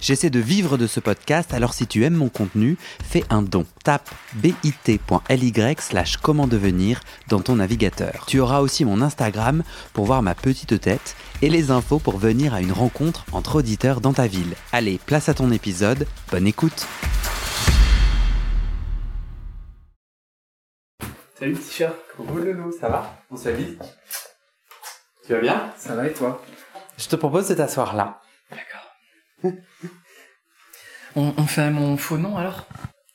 J'essaie de vivre de ce podcast, alors si tu aimes mon contenu, fais un don. Tape bit.ly slash comment devenir dans ton navigateur. Tu auras aussi mon Instagram pour voir ma petite tête et les infos pour venir à une rencontre entre auditeurs dans ta ville. Allez, place à ton épisode, bonne écoute Salut petit chat, coucou Loulou, ça va? On s'habille? Tu vas bien? Ça va et toi? Je te propose de t'asseoir là. On, on fait mon faux nom alors?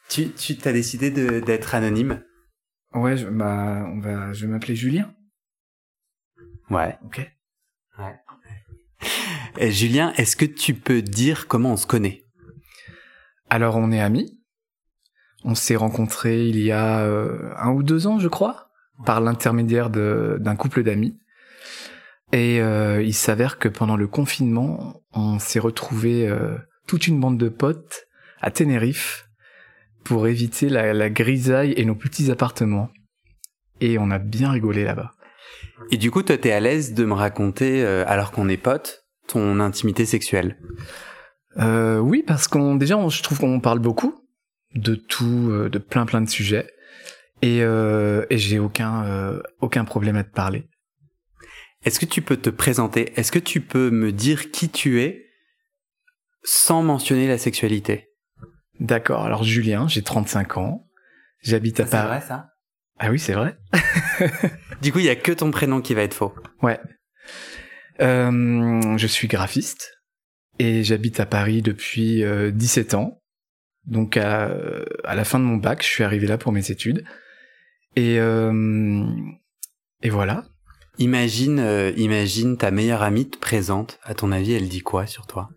Tu, tu t'as décidé de- d'être anonyme Ouais, je, bah, on va, je vais m'appeler Julien. Ouais. Ok. Et Julien, est-ce que tu peux dire comment on se connaît? Alors on est amis. On s'est rencontrés il y a euh, un ou deux ans, je crois, par l'intermédiaire de- d'un couple d'amis. Et euh, il s'avère que pendant le confinement, on s'est retrouvés euh, toute une bande de potes à Tenerife pour éviter la, la grisaille et nos petits appartements. Et on a bien rigolé là-bas. Et du coup, toi, t'es à l'aise de me raconter, euh, alors qu'on est potes, ton intimité sexuelle? Euh, oui, parce qu'on déjà, on- je trouve qu'on parle beaucoup de tout, euh, de plein plein de sujets, et, euh, et j'ai aucun euh, aucun problème à te parler. Est-ce que tu peux te présenter? Est-ce que tu peux me dire qui tu es sans mentionner la sexualité? D'accord. Alors Julien, j'ai 35 ans, j'habite à Paris. ça? Ah oui, c'est vrai. Du coup, il y a que ton prénom qui va être faux. Ouais. Euh, je suis graphiste et j'habite à Paris depuis euh, 17 ans. Donc à, à la fin de mon bac, je suis arrivé là pour mes études. Et euh, et voilà. Imagine, euh, imagine ta meilleure amie te présente. À ton avis, elle dit quoi sur toi?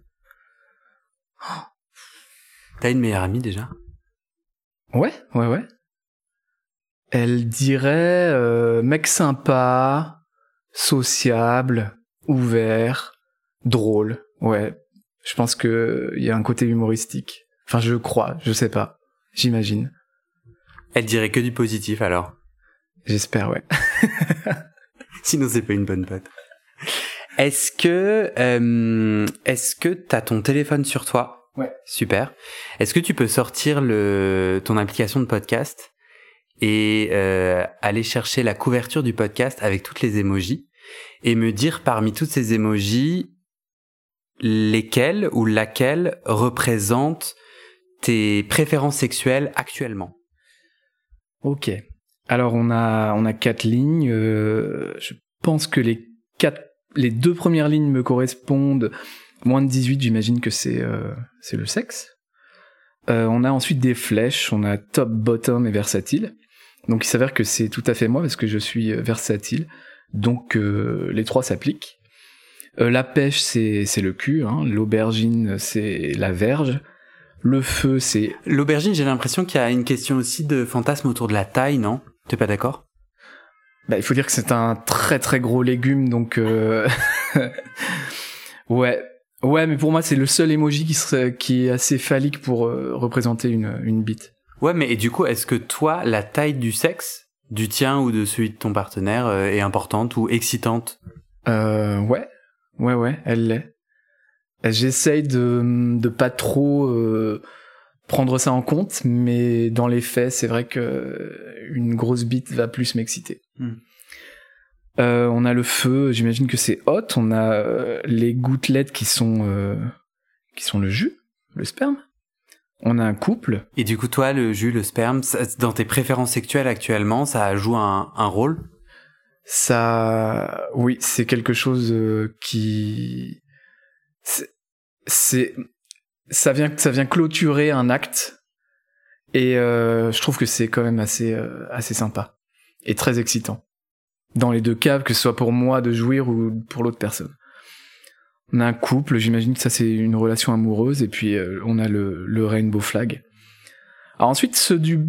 T'as une meilleure amie déjà? Ouais, ouais, ouais. Elle dirait euh, mec sympa, sociable, ouvert, drôle. Ouais, je pense que il y a un côté humoristique. Enfin, je crois, je sais pas, j'imagine, Elle dirait que du positif alors? j'espère, ouais. Sinon, c'est pas une bonne pote. Est-ce que, euh, est-ce que t'as ton téléphone sur toi? Ouais. Super. Est-ce que tu peux sortir le, ton application de podcast et euh, aller chercher la couverture du podcast avec toutes les émojis et me dire parmi toutes ces émojis lesquelles ou laquelle représente tes préférences sexuelles actuellement? Ok. Alors on a on a quatre lignes. euh, pense que les quatre, les deux premières lignes me correspondent. Moins de 18, j'imagine que c'est euh, c'est le sexe. Euh, on a ensuite des flèches. On a top, bottom et versatile. Donc il s'avère que c'est tout à fait moi parce que je suis euh, versatile. Donc les trois s'appliquent. La pêche c'est c'est le cul. Hein. L'aubergine c'est la verge. Le feu c'est L'aubergine, j'ai l'impression qu'il y a une question aussi de fantasme autour de la taille, non? T'es pas d'accord? Bah, il faut dire que c'est un très très gros légume, donc euh... ouais, ouais, mais pour moi c'est le seul emoji qui serait qui est assez phallique pour euh, représenter une une bite. Ouais, mais et du coup, est-ce que toi, la taille du sexe, du tien ou de celui de ton partenaire, euh, est importante ou excitante? Euh, ouais, ouais, ouais, elle l'est. J'essaye de de pas trop euh, prendre ça en compte, mais dans les faits, c'est vrai que une grosse bite va plus m'exciter. Hmm. Euh, on a le feu, j'imagine que c'est hot. On a euh, les gouttelettes qui sont euh, qui sont le jus, le sperme. On a un couple. Et du coup, toi, le jus, le sperme, ça- dans tes préférences sexuelles actuellement, ça joue un, un rôle? Ça, oui, c'est quelque chose qui, c'est- ça vient, ça vient clôturer un acte, et je trouve que c'est quand même assez, assez sympa très excitant. Dans les deux cas, que ce soit pour moi de jouir ou pour l'autre personne. On a un couple, j'imagine que ça c'est une relation amoureuse, et puis euh, on a le, rainbow flag. Ensuite, ceux du,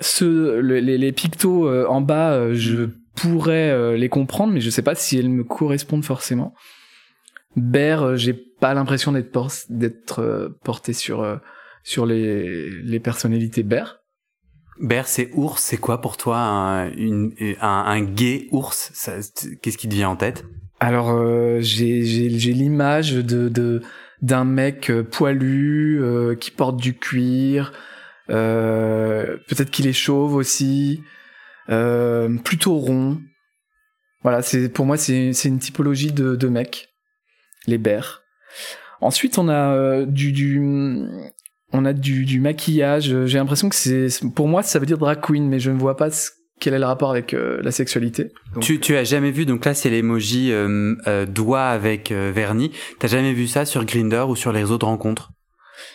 ceux, le- les, les pictos euh, en bas, euh, je pourrais les comprendre, mais je sais pas si elles me correspondent forcément. Bear, j'ai pas l'impression d'être porté sur sur les les personnalités bear. Bear, c'est ours. C'est quoi pour toi un, une, un, gay ours? Qu'est-ce qui te vient en tête? Alors, euh, j'ai l'image de, d'un mec euh, poilu euh, qui porte du cuir. Peut-être qu'il est chauve aussi. Plutôt rond. Voilà, c'est pour moi c'est une typologie de, de mec. Les bears. Ensuite, on a du, du on a du, du maquillage. J'ai l'impression que c'est, pour moi, ça veut dire drag queen, mais je ne vois pas quel est le rapport avec euh, la sexualité. tu, tu as jamais vu, donc là c'est l'emoji euh, euh, doigt avec vernis. T'as jamais vu ça sur Grinder ou sur les réseaux de rencontres?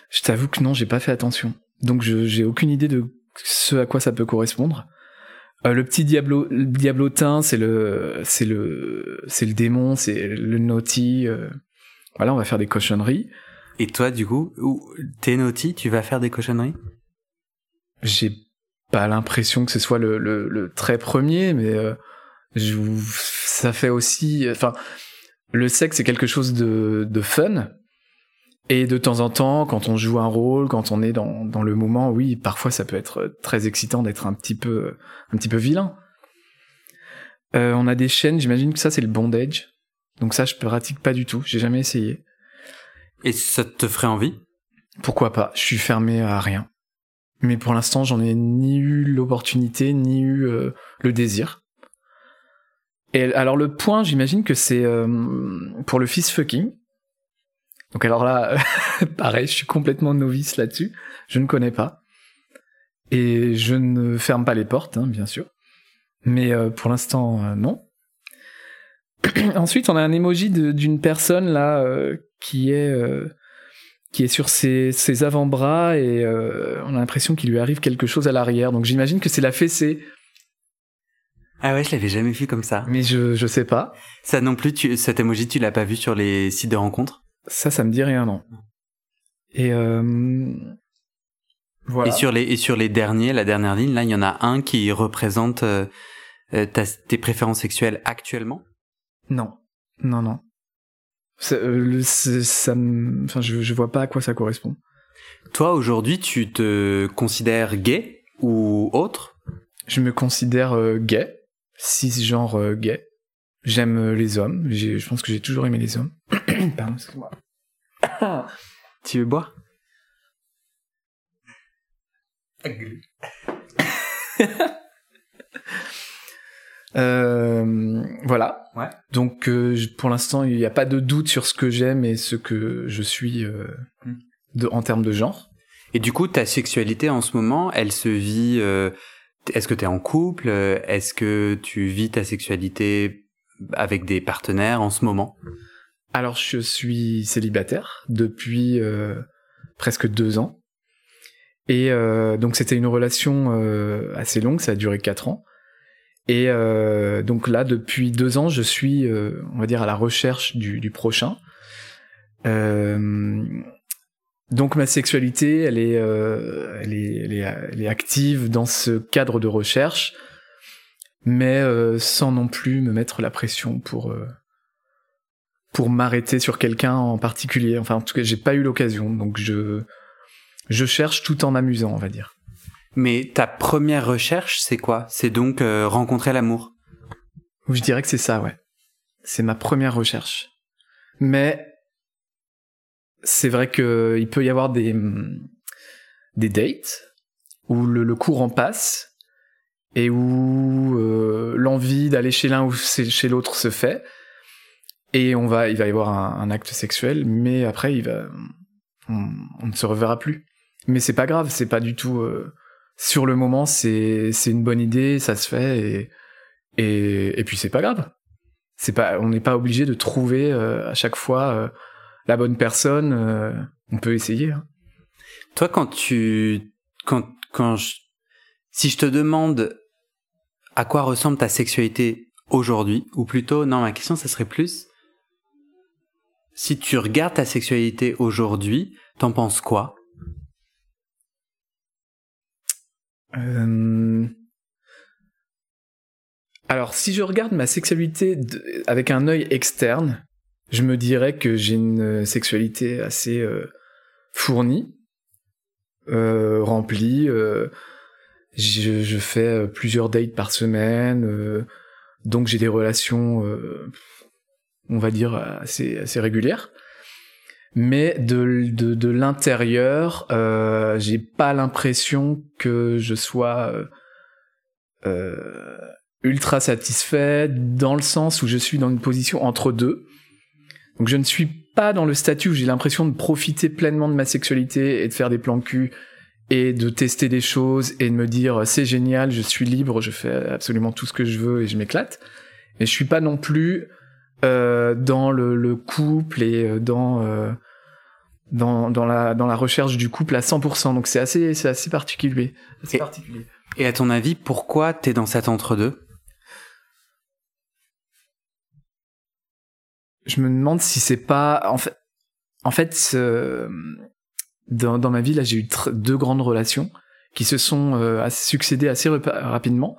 Je t'avoue que non, j'ai pas fait attention. Donc je j'ai aucune idée de ce à quoi ça peut correspondre. le petit diablo, le diablotin, c'est le, c'est le, c'est le démon, c'est le naughty. voilà, on va faire des cochonneries. Et toi, du coup, t'es naughty, tu vas faire des cochonneries? J'ai pas l'impression que ce soit le, très premier, mais euh, ça fait aussi... Enfin, le sexe, c'est quelque chose de, fun. Et de temps en temps, quand on joue un rôle, quand on est dans, dans le moment, oui, parfois ça peut être très excitant d'être un petit peu, un petit peu vilain. Euh, on a des chaînes, j'imagine que ça c'est le bondage. Donc ça je pratique pas du tout, j'ai jamais essayé. Et ça te ferait envie? Pourquoi pas? Je suis fermé à rien. Mais pour l'instant, j'en ai ni eu l'opportunité, ni eu euh, le désir. Et alors le point, j'imagine que c'est euh, pour le fist fucking. Donc alors là, pareil, je suis complètement novice là-dessus. Je ne connais pas. Et je ne ferme pas les portes, hein, bien sûr. Mais euh, pour l'instant, non. Ensuite, on a un emoji d'une personne là qui est euh, qui est sur ses, ses avant-bras et euh, on a l'impression qu'il lui arrive quelque chose à l'arrière. Donc j'imagine que c'est la fessée. Ah ouais, je l'avais jamais vu comme ça. Mais je je sais pas. Ça non plus, tu, cet emoji, tu l'as pas vu sur les sites de rencontres? Ça, ça me dit rien, non. Et euh, voilà. Et sur les et sur les derniers, la dernière ligne, là, il y en a un qui représente euh, tes préférences sexuelles actuellement? Non, non, non. Euh, ça, enfin, je, je vois pas à quoi ça correspond. Toi, aujourd'hui, tu te considères gay ou autre? Je me considère euh, gay, cisgenre euh, gay. J'aime les hommes. Je pense que j'ai toujours aimé les hommes. Pardon, excuse-moi. tu veux boire? Euh, voilà. Ouais. Donc euh, pour l'instant, il n'y a pas de doute sur ce que j'aime et ce que je suis euh, hmm. de, en termes de genre. Et du coup, ta sexualité en ce moment, elle se vit. Euh, est-ce que tu es en couple? Est-ce que tu vis ta sexualité avec des partenaires en ce moment? Alors, je suis célibataire depuis presque deux ans. Et donc, c'était une relation assez longue, ça a duré quatre ans. Et euh, donc là, depuis deux ans, je suis, euh, on va dire, à la recherche du, du prochain. Euh, donc ma sexualité, elle est, euh, elle est, elle est, elle est, active dans ce cadre de recherche, mais euh, sans non plus me mettre la pression pour pour m'arrêter sur quelqu'un en particulier. Enfin, en tout cas, j'ai pas eu l'occasion, donc je je cherche tout en m'amusant, on va dire. Mais ta première recherche, c'est quoi? C'est donc euh, rencontrer l'amour? Je dirais que c'est ça, ouais. C'est ma première recherche. Mais c'est vrai que il peut y avoir des des dates où le, courant passe et où euh, l'envie d'aller chez l'un ou chez l'autre se fait et on va il va y avoir un, acte sexuel mais après on, ne se reverra plus mais c'est pas grave c'est pas du tout euh, sur le moment, c'est c'est une bonne idée, ça se fait et et, et puis c'est pas grave. C'est pas, on n'est pas obligé de trouver euh, à chaque fois euh, la bonne personne. Euh, on peut essayer. Hein. Toi, quand tu quand quand je, si je te demande à quoi ressemble ta sexualité aujourd'hui, ou plutôt, non, ma question, ça serait plus si tu regardes ta sexualité aujourd'hui, t'en penses quoi? Euh, alors, si je regarde ma sexualité avec un œil externe, je me dirais que j'ai une sexualité assez euh, fournie, euh, remplie. Euh, je, fais plusieurs dates par semaine, donc j'ai des relations, on va dire, assez régulières. Mais de, de, de l'intérieur, j'ai pas l'impression que je sois ultra satisfait dans le sens où je suis dans une position entre deux. Donc je ne suis pas dans le statut où j'ai l'impression de profiter pleinement de ma sexualité et de faire des plans cul et de tester des choses et de me dire c'est génial, je suis libre, je fais absolument tout ce que je veux et je m'éclate. Mais je suis pas non plus euh, dans le, le, couple et euh, dans euh, dans, dans, la, dans la recherche du couple à 100%. Donc c'est assez, c'est assez particulier. Assez et, particulier. Et à ton avis, pourquoi t'es dans cet entre-deux? Je me demande si c'est pas en fait en fait dans, dans ma vie là j'ai eu deux grandes relations qui se sont euh, succédées assez rapidement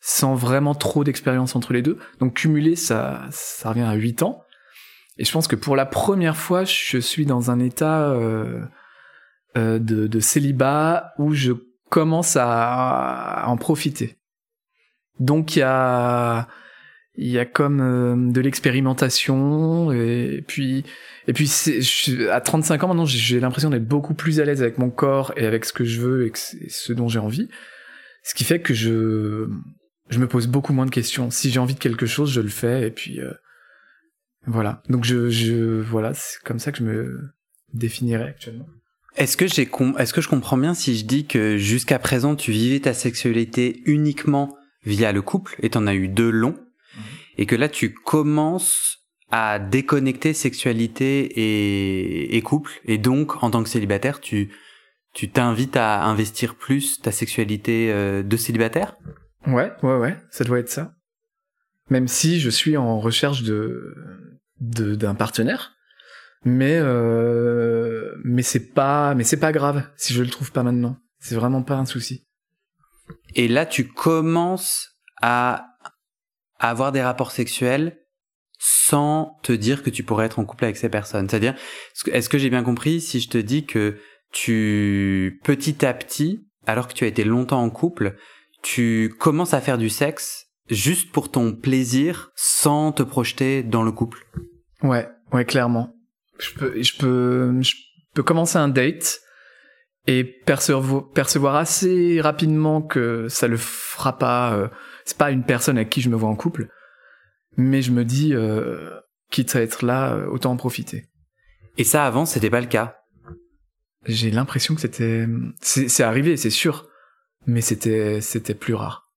sans vraiment trop d'expérience entre les deux. Donc cumulé ça ça revient à huit ans. Et je pense que pour la première fois je suis dans un état euh, euh, de, célibat où je commence à, en profiter. Donc il y a il y a comme euh, de l'expérimentation et puis et puis à 35 ans maintenant j'ai l'impression d'être beaucoup plus à l'aise avec mon corps et avec ce que je veux et, ce dont j'ai envie. Ce qui fait que je je me pose beaucoup moins de questions. Si j'ai envie de quelque chose je le fais et puis euh, voilà. Donc je je voilà c'est comme ça que je me définirais actuellement. Est-ce que j'ai est-ce que je comprends bien si je dis que jusqu'à présent tu vivais ta sexualité uniquement via le couple et t'en as eu deux longs et que là tu commences à déconnecter sexualité et, et couple et donc en tant que célibataire tu tu t'invites à investir plus ta sexualité euh, de célibataire? Ouais, ouais, ouais, ça doit être ça. Même si je suis en recherche de d'un partenaire, mais euh, mais c'est pas mais c'est pas grave si je le trouve pas maintenant. C'est vraiment pas un souci. Et là, tu commences à avoir des rapports sexuels sans te dire que tu pourrais être en couple avec ces personnes. C'est-à-dire, est-ce que j'ai bien compris si je te dis que tu, petit à petit, alors que tu as été longtemps en couple, tu commences à faire du sexe juste pour ton plaisir sans te projeter dans le couple Ouais, ouais, clairement. Je peux, je peux, je peux commencer un date et percevoir, percevoir assez rapidement que ça le fera pas, euh, c'est pas une personne avec qui je me vois en couple, mais je me dis, euh, quitte à être là, euh, autant en profiter. Et ça, avant, c'était pas le cas J'ai l'impression que c'était... C'est arrivé, c'est sûr, mais c'était c'était plus rare.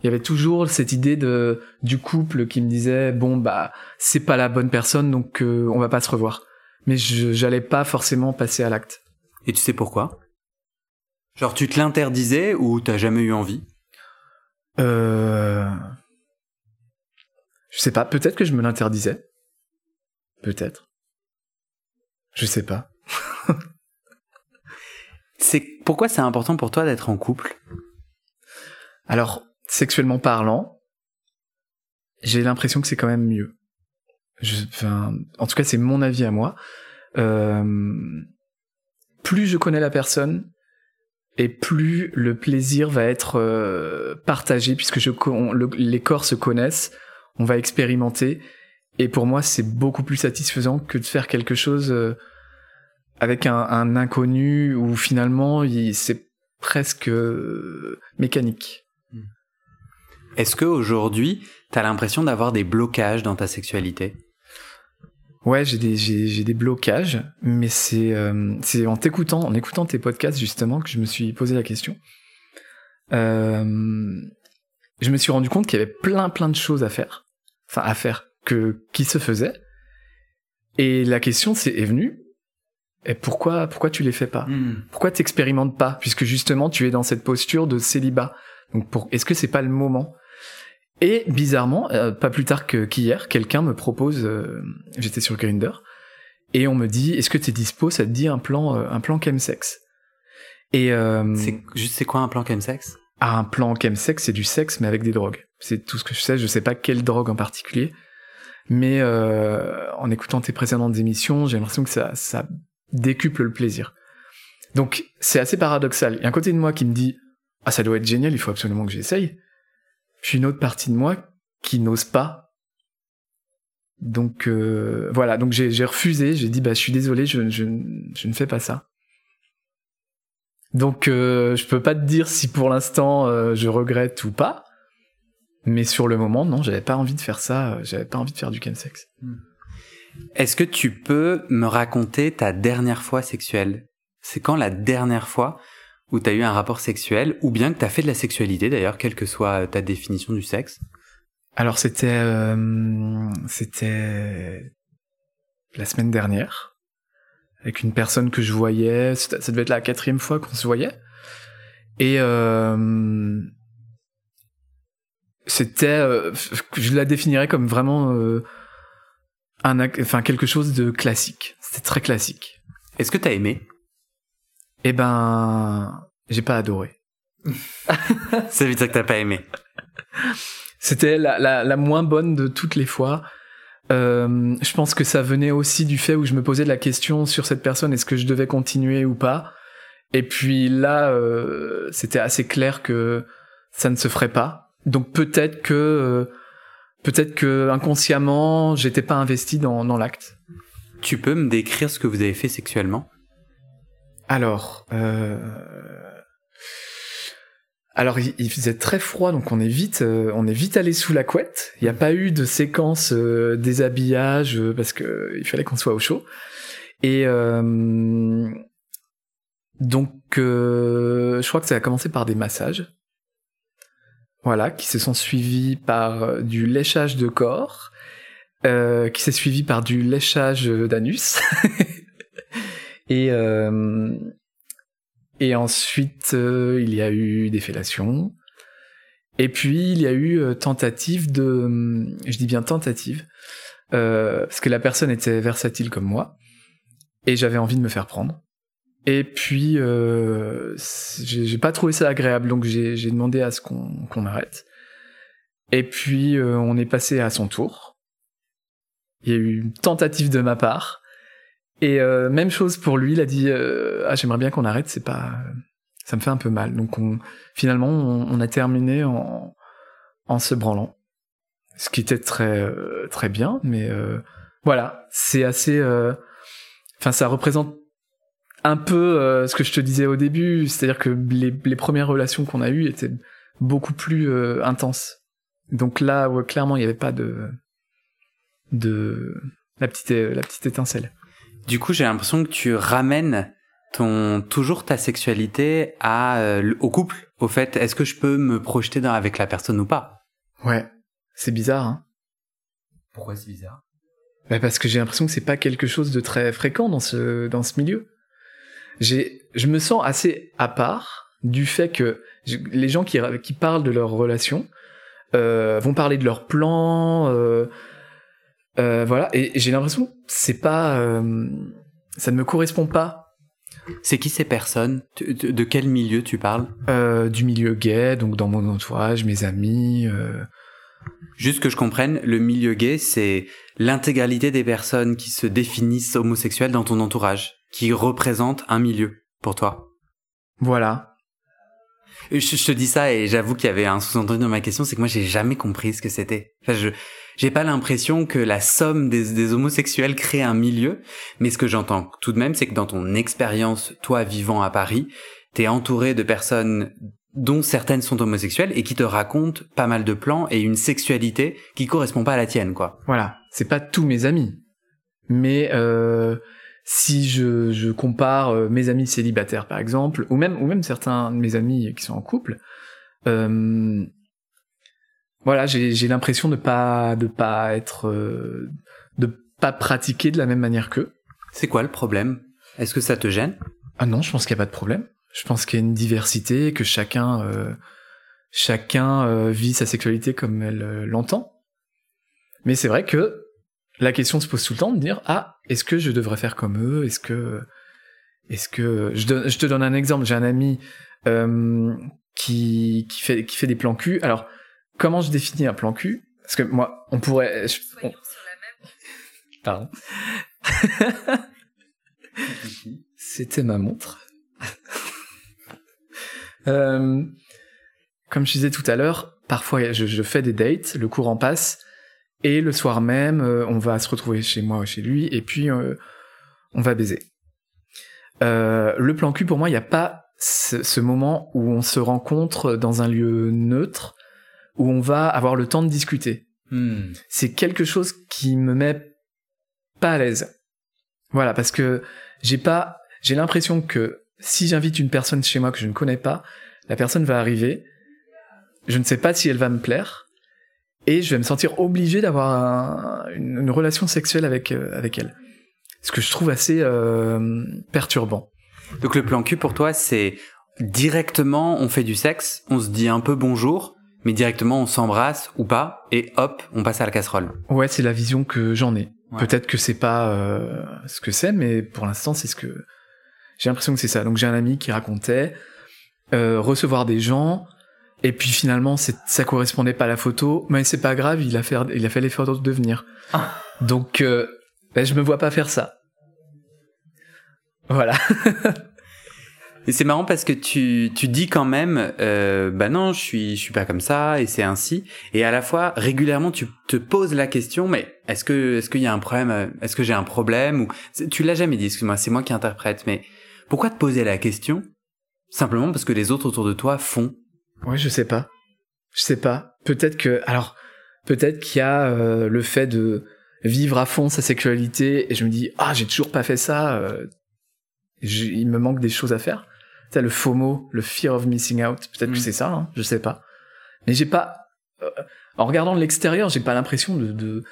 Il y avait toujours cette idée de du couple qui me disait bon bah c'est pas la bonne personne donc euh, on va pas se revoir. Mais j'allais pas forcément passer à l'acte. Et tu sais pourquoi? Genre tu te l'interdisais ou t'as jamais eu envie? Euh... Je sais pas, peut-être que je me l'interdisais. Peut-être. Je sais pas. c'est pourquoi c'est important pour toi d'être en couple? Alors, sexuellement parlant, j'ai l'impression que c'est quand même mieux. En tout cas, c'est mon avis à moi. Euh, plus je connais la personne, et plus le plaisir va être euh, partagé puisque je, les corps se connaissent, on va expérimenter et pour moi c'est beaucoup plus satisfaisant que de faire quelque chose euh, avec un, un, inconnu où finalement c'est presque euh, mécanique. Est-ce que aujourd'hui t'as l'impression d'avoir des blocages dans ta sexualité? Ouais, j'ai des j'ai des blocages, mais c'est euh, c'est en t'écoutant en écoutant tes podcasts justement que je me suis posé la question. Euh, je me suis rendu compte qu'il y avait plein plein de choses à faire, enfin à faire que qui se faisaient. Et la question c'est est venue. Et pourquoi pourquoi tu les fais pas? Hmm. Pourquoi t'expérimentes pas? Puisque justement tu es dans cette posture de célibat. Donc pour est-ce que c'est pas le moment? Et bizarrement, euh, pas plus tard que qu'hier, quelqu'un me propose, euh, j'étais sur Grinder, et on me dit, est-ce que t'es dispo, ça te dit un plan, euh, un plan chemsex Et c'est juste c'est quoi un plan chemsex? Ah, un plan chemsex, c'est du sexe mais avec des drogues. C'est tout ce que je sais. Je sais pas quelle drogue en particulier. Mais euh, en écoutant tes précédentes émissions, j'ai l'impression que ça, ça décuple le plaisir. Donc c'est assez paradoxal. Il y a un côté de moi qui me dit ah ça doit être génial, il faut absolument que j'essaye. Puis une autre partie de moi qui n'ose pas. Donc euh, voilà, donc j'ai refusé, j'ai dit bah je suis désolé, je, je, ne fais pas ça. Donc euh, je peux pas te dire si pour l'instant euh, je regrette ou pas, mais sur le moment non, j'avais pas envie de faire ça, j'avais pas envie de faire du chemsex. Hmm. Est-ce que tu peux me raconter ta dernière fois sexuelle? C'est quand la dernière fois où tu as eu un rapport sexuel ou bien que tu as fait de la sexualité d'ailleurs, quelle que soit ta définition du sexe? Alors c'était euh, c'était la semaine dernière avec une personne que je voyais. Ça devait être la quatrième fois qu'on se voyait. Et euh, c'était, euh, je la définirais comme vraiment euh, un, enfin quelque chose de classique. C'était très classique. Est-ce que t'as aimé? Eh ben, j'ai pas adoré. Ça veut dire que t'as pas aimé. C'était la, la, la moins bonne de toutes les fois. Euh, je pense que ça venait aussi du fait où je me posais la question sur cette personne, est-ce que je devais continuer ou pas? Et puis là, euh, c'était assez clair que ça ne se ferait pas. Donc peut-être que euh, peut-être que inconsciemment, j'étais pas investi dans, dans l'acte. Tu peux me décrire ce que vous avez fait sexuellement? Alors, euh, alors il, faisait très froid, donc on est vite, euh, on est vite allé sous la couette. Il n'y a pas eu de séquence euh, déshabillage parce que il fallait qu'on soit au chaud. Et donc je crois que ça a commencé par des massages, voilà, qui se sont suivis par du léchage de corps, qui s'est suivi par du léchage d'anus. et et ensuite, euh, il y a eu des fellations. Et puis, il y a eu euh, tentative de... Je dis bien tentative, euh, parce que la personne était versatile comme moi, et j'avais envie de me faire prendre. Et puis, j'ai pas trouvé ça agréable, donc j'ai demandé à ce qu'on arrête. Et puis, on est passé à son tour. Il y a eu une tentative de ma part. Et euh, même chose pour lui, il a dit euh, ah j'aimerais bien qu'on arrête, c'est pas, ça me fait un peu mal. Donc on, finalement on, a terminé en en se branlant, ce qui était très euh, très bien, mais voilà, c'est assez, enfin ça représente un peu ce que je te disais au début, c'est-à-dire que les, les premières relations qu'on a eues étaient beaucoup plus intenses. Donc là, clairement, il n'y avait pas de de la petite la petite étincelle. Du coup, j'ai l'impression que tu ramènes ton toujours ta sexualité à euh, au couple. Au fait, est-ce que je peux me projeter dans, avec la personne ou pas? Ouais, c'est bizarre. Hein Pourquoi c'est bizarre? Bah Parce que j'ai l'impression que c'est pas quelque chose de très fréquent dans ce dans ce milieu. J'ai, je me sens assez à part du fait que les gens qui qui parlent de leur relation euh, vont parler de leurs plans. Euh, euh, voilà, et j'ai l'impression c'est pas, euh, ça ne me correspond pas. C'est qui ces personnes? De, quel milieu tu parles? Euh, Du milieu gay, donc dans mon entourage, mes amis. Juste que je comprenne, le milieu gay, c'est l'intégralité des personnes qui se définissent homosexuelles dans ton entourage, qui représentent un milieu pour toi. Voilà. Je, je te dis ça et j'avoue qu'il y avait un sous-entendu dans ma question, c'est que moi j'ai jamais compris ce que c'était. Enfin, je, j'ai pas l'impression que la somme des, homosexuels crée un milieu, mais ce que j'entends tout de même, c'est que dans ton expérience, toi vivant à Paris, t'es entouré de personnes dont certaines sont homosexuelles et qui te racontent pas mal de plans et une sexualité qui correspond pas à la tienne, quoi. Voilà, c'est pas tous mes amis, mais euh, si je, je compare euh, mes amis célibataires par exemple, ou même ou même certains de mes amis qui sont en couple, euh, voilà, j'ai l'impression de pas de pas être euh, de pas pratiquer de la même manière qu'eux. C'est quoi le problème? Est-ce que ça te gêne? Ah non, je pense qu'il y a pas de problème. Je pense qu'il y a une diversité, que chacun euh, chacun vit sa sexualité comme elle l'entend. Mais c'est vrai que la question se pose tout le temps de dire ah est-ce que je devrais faire comme eux? Est-ce que est-ce que je, je te donne un exemple. J'ai un ami qui qui fait qui fait des plans cul. Alors comment je définis un plan cul? Parce que moi, on pourrait. Pardon. C'était ma montre. Euh, comme je disais tout à l'heure, parfois je, fais des dates, le courant passe, et le soir même, euh, on va se retrouver chez moi ou chez lui, et puis euh, on va baiser. le plan cul, pour moi, il n'y a pas ce, moment où on se rencontre dans un lieu neutre, où on va avoir le temps de discuter. Hmm. C'est quelque chose qui me met pas à l'aise. Voilà, parce que j'ai pas, j'ai l'impression que si j'invite une personne chez moi que je ne connais pas, la personne va arriver, je ne sais pas si elle va me plaire, et je vais me sentir obligé d'avoir une, relation sexuelle avec euh, avec elle. Ce que je trouve assez euh, perturbant. Donc le plan cul pour toi, c'est directement on fait du sexe, on se dit un peu bonjour, mais directement on s'embrasse ou pas, et hop, on passe à la casserole. Ouais, c'est la vision que j'en ai. Peut-être que c'est pas euh, ce que c'est, mais pour l'instant c'est ce que j'ai l'impression que c'est ça. Donc j'ai un ami qui racontait recevoir des gens, et puis finalement ça correspondait pas à la photo, mais c'est pas grave, il a fait il a fait l'effort de venir. Ah. Donc euh, ben, je me vois pas faire ça. Voilà. Et c'est marrant parce que tu, tu dis quand même, euh, bah non, je suis, je suis pas comme ça et c'est ainsi. Et à la fois, régulièrement, tu te poses la question, mais est-ce que, est-ce qu'il y a un problème, euh, est-ce que j'ai un problème ou tu l'as jamais dit, excuse-moi, c'est moi qui interprète, mais pourquoi te poser la question? Simplement parce que les autres autour de toi font. Ouais, je sais pas. Je sais pas. Peut-être que, alors, peut-être qu'il y a euh, le fait de vivre à fond sa sexualité et je me dis ah j'ai toujours pas fait ça euh, il me manque des choses à faire. C'est le FOMO, le fear of missing out. Peut-être que mm. c'est ça, hein, je sais pas. Mais j'ai pas, euh, en regardant de l'extérieur, j'ai pas l'impression de, de,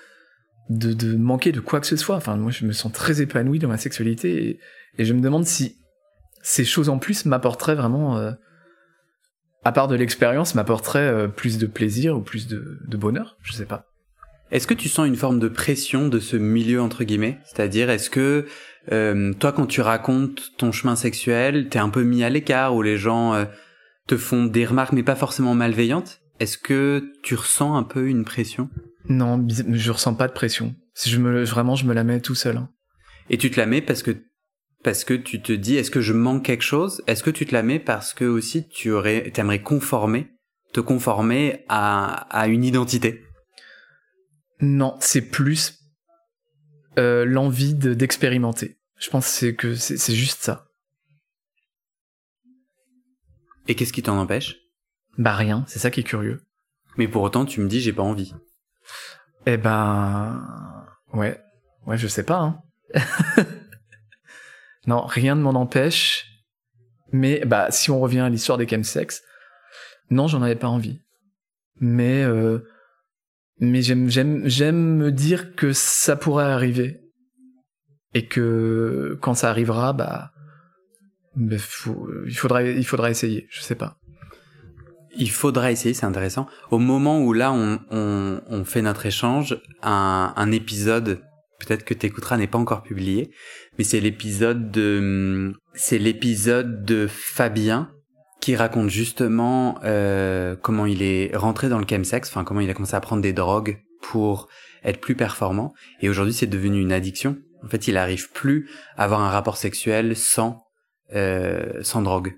de, de, manquer de quoi que ce soit. Enfin, moi, je me sens très épanoui dans ma sexualité et, et je me demande si ces choses en plus m'apporteraient vraiment, euh, à part de l'expérience, m'apporteraient euh, plus de plaisir ou plus de, de bonheur. Je sais pas. Est-ce que tu sens une forme de pression de ce milieu entre guillemets? C'est-à-dire, est-ce que euh, toi, quand tu racontes ton chemin sexuel, t'es un peu mis à l'écart où les gens euh, te font des remarques, mais pas forcément malveillantes? Est-ce que tu ressens un peu une pression? Non, je ressens pas de pression. Je me, vraiment, je me la mets tout seul. Hein. Et tu te la mets parce que parce que tu te dis, est-ce que je manque quelque chose? Est-ce que tu te la mets parce que aussi tu aurais, t'aimerais conformer, te conformer à, à une identité? Non, c'est plus euh, l'envie d'expérimenter. Je pense c'est que c'est juste ça. Et qu'est-ce qui t'en empêche? Bah rien, c'est ça qui est curieux. Mais pour autant, tu me dis j'ai pas envie. Eh ben, ouais, ouais, je sais pas. Hein. non, rien ne m'en empêche. Mais bah, si on revient à l'histoire des chemsex, non, j'en avais pas envie. Mais euh, mais j'aime me dire que ça pourrait arriver et que quand ça arrivera bah, bah il faudra essayer je sais pas il faudra essayer c'est intéressant au moment où là on fait notre échange un, un épisode peut-être que t'écouteras n'est pas encore publié mais c'est l'épisode de c'est l'épisode de Fabien qui raconte justement euh, comment il est rentré dans le chemsex, enfin comment il a commencé à prendre des drogues pour être plus performant. Et aujourd'hui, c'est devenu une addiction. En fait, il arrive plus à avoir un rapport sexuel sans euh, sans drogue.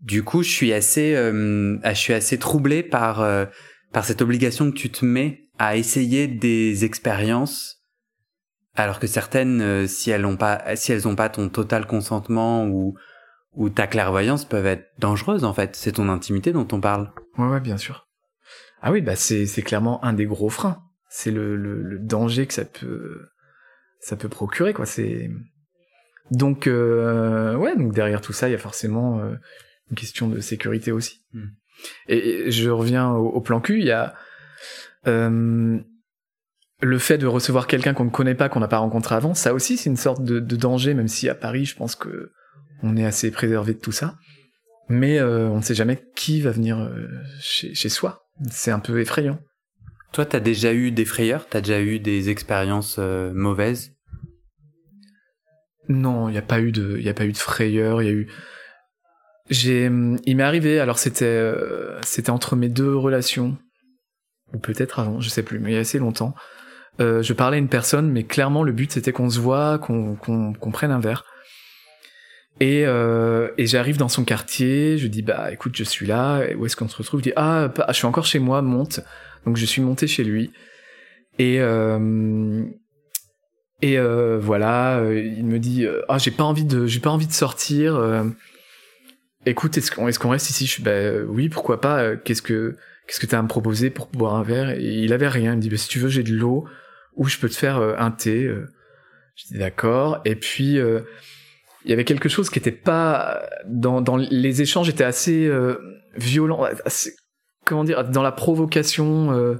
Du coup, je suis assez, euh, je suis assez troublé par euh, par cette obligation que tu te mets à essayer des expériences, alors que certaines, euh, si elles ont pas, si elles ont pas ton total consentement ou ta clairvoyance peut être dangereuse en fait. C'est ton intimité dont on parle. Ouais, ouais, bien sûr. Ah oui, bah c'est c'est clairement un des gros freins. C'est le, le, danger que ça peut ça peut procurer quoi. C'est donc euh, ouais, donc derrière tout ça, il y a forcément euh, une question de sécurité aussi. Hmm. Et, je reviens au, plan cul, il y a euh, le fait de recevoir quelqu'un qu'on ne connaît pas, qu'on n'a pas rencontré avant, ça aussi c'est une sorte de, de, danger, même si à Paris, je pense que on est assez préservé de tout ça. Mais euh, on ne sait jamais qui va venir euh, chez, soi. C'est un peu effrayant. Toi, t'as déjà eu des frayeurs? T'as déjà eu des expériences euh, mauvaises? Non, il n'y a pas eu de, il a pas eu de frayeur. Il y a eu, j'ai, il m'est arrivé. Alors c'était, c'était entre mes deux relations, ou peut-être avant, je sais plus, mais il y a assez longtemps. Euh, je parlais à une personne, mais clairement le but c'était qu'on se voit, qu'on prenne un verre. Et, euh, et j'arrive dans son quartier, je dis bah écoute je suis là, où est-ce qu'on se retrouve? Il dit ah je suis encore chez moi, monte. Donc je suis monté chez lui. Et euh, voilà, il me dit ah j'ai pas envie de j'ai pas envie de sortir. écoute est-ce qu'on est-ce qu'on reste ici? Je suis bah oui pourquoi pas. Qu'est-ce que qu'est-ce que t'as à me proposer pour boire un verre? Et il avait rien. Il me dit bah, si tu veux j'ai de l'eau ou je peux te faire un thé. Je dis d'accord. Et puis il y avait quelque chose qui était pas dans les échanges étaient assez violents, assez comment dire dans la provocation